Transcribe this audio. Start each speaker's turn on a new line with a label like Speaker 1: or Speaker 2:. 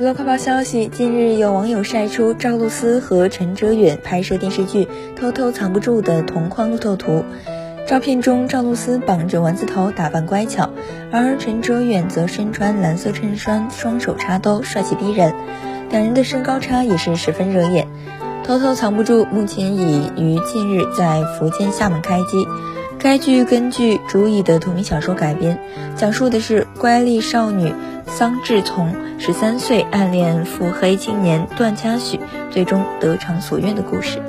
Speaker 1: 娱乐快报消息：近日有网友晒出赵露思和陈哲远拍摄电视剧《偷偷藏不住》的同框路透图。照片中，赵露思绑着丸子头，打扮乖巧，而陈哲远则身穿蓝色衬衫，双手插兜，帅气逼人。两人的身高差也是十分惹眼。《偷偷藏不住》目前已于近日在福建厦门开机。该剧根据竹乙的同名小说改编，讲述的是乖戾少女桑稚从十三岁暗恋腹黑青年段嘉许，最终得偿所愿的故事。